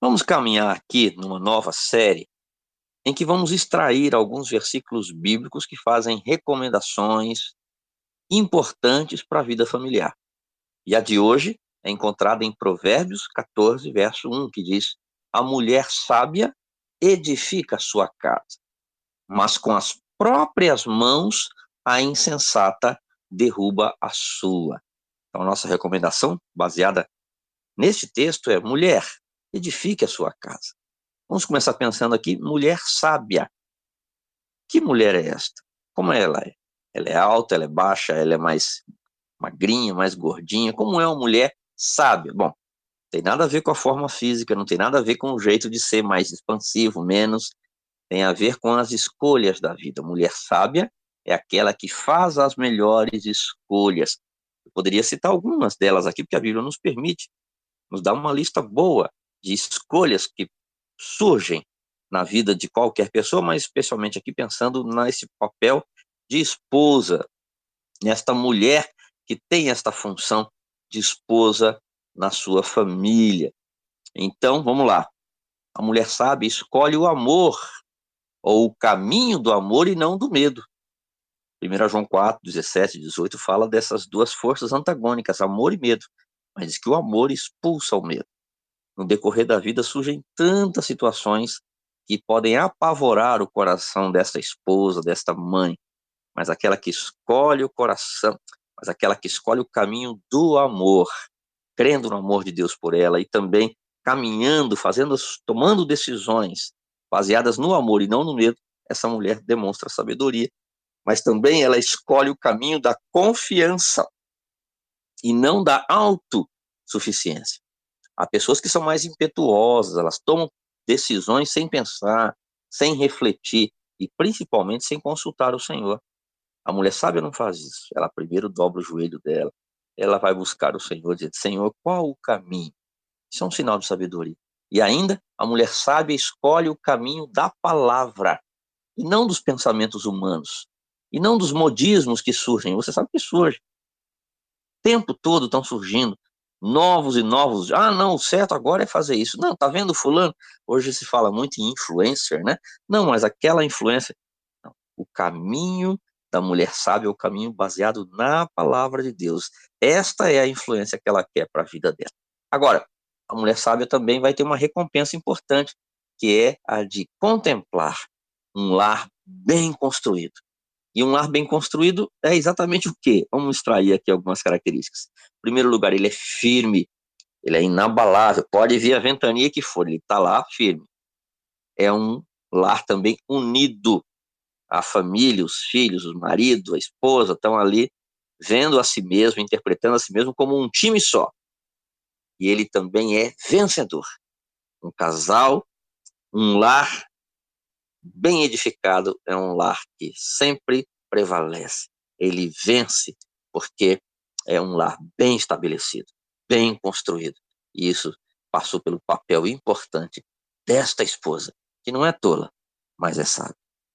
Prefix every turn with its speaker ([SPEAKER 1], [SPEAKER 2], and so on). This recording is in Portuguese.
[SPEAKER 1] Vamos caminhar aqui numa nova série em que vamos extrair alguns versículos bíblicos que fazem recomendações importantes para a vida familiar. E a de hoje é encontrada em Provérbios 14, verso 1, que diz: A mulher sábia edifica a sua casa, mas com as próprias mãos a insensata derruba a sua. Então, nossa recomendação, baseada neste texto, é: mulher, edifique a sua casa. Vamos começar pensando aqui, mulher sábia. Que mulher é esta? Como ela é? Ela é alta, ela é baixa, ela é mais magrinha, mais gordinha? Como é uma mulher sábia? Bom, tem nada a ver com a forma física, não tem nada a ver com o jeito de ser mais expansivo, menos. Tem a ver com as escolhas da vida. Mulher sábia é aquela que faz as melhores escolhas. Eu poderia citar algumas delas aqui, porque a Bíblia nos permite, nos dá uma lista boa de escolhas que surgem na vida de qualquer pessoa, mas especialmente aqui pensando nesse papel de esposa, nesta mulher que tem esta função de esposa na sua família. Então, vamos lá. A mulher sabe escolhe o amor, ou o caminho do amor e não do medo. 1 João 4, 17 e 18 fala dessas duas forças antagônicas, amor e medo, mas diz que o amor expulsa o medo no decorrer da vida surgem tantas situações que podem apavorar o coração desta esposa, desta mãe, mas aquela que escolhe o coração, mas aquela que escolhe o caminho do amor, crendo no amor de Deus por ela e também caminhando, fazendo, tomando decisões baseadas no amor e não no medo, essa mulher demonstra sabedoria, mas também ela escolhe o caminho da confiança e não da autossuficiência. Há pessoas que são mais impetuosas, elas tomam decisões sem pensar, sem refletir e principalmente sem consultar o Senhor. A mulher sábia não faz isso. Ela primeiro dobra o joelho dela, ela vai buscar o Senhor, dizer: Senhor, qual o caminho? Isso é um sinal de sabedoria. E ainda, a mulher sábia escolhe o caminho da palavra e não dos pensamentos humanos e não dos modismos que surgem. Você sabe que surge. O tempo todo estão surgindo novos e novos. Ah, não, o certo agora é fazer isso. Não, tá vendo fulano? Hoje se fala muito em influencer, né? Não, mas aquela influência, o caminho da mulher sábia é o caminho baseado na palavra de Deus. Esta é a influência que ela quer para a vida dela. Agora, a mulher sábia também vai ter uma recompensa importante, que é a de contemplar um lar bem construído. E um lar bem construído é exatamente o quê? Vamos extrair aqui algumas características. Em primeiro lugar, ele é firme, ele é inabalável, pode vir a ventania que for, ele está lá firme. É um lar também unido. A família, os filhos, o marido, a esposa estão ali vendo a si mesmo, interpretando a si mesmo como um time só. E ele também é vencedor. Um casal, um lar bem edificado é um lar que sempre prevalece. Ele vence porque é um lar bem estabelecido, bem construído. E isso passou pelo papel importante desta esposa, que não é tola, mas é sábia.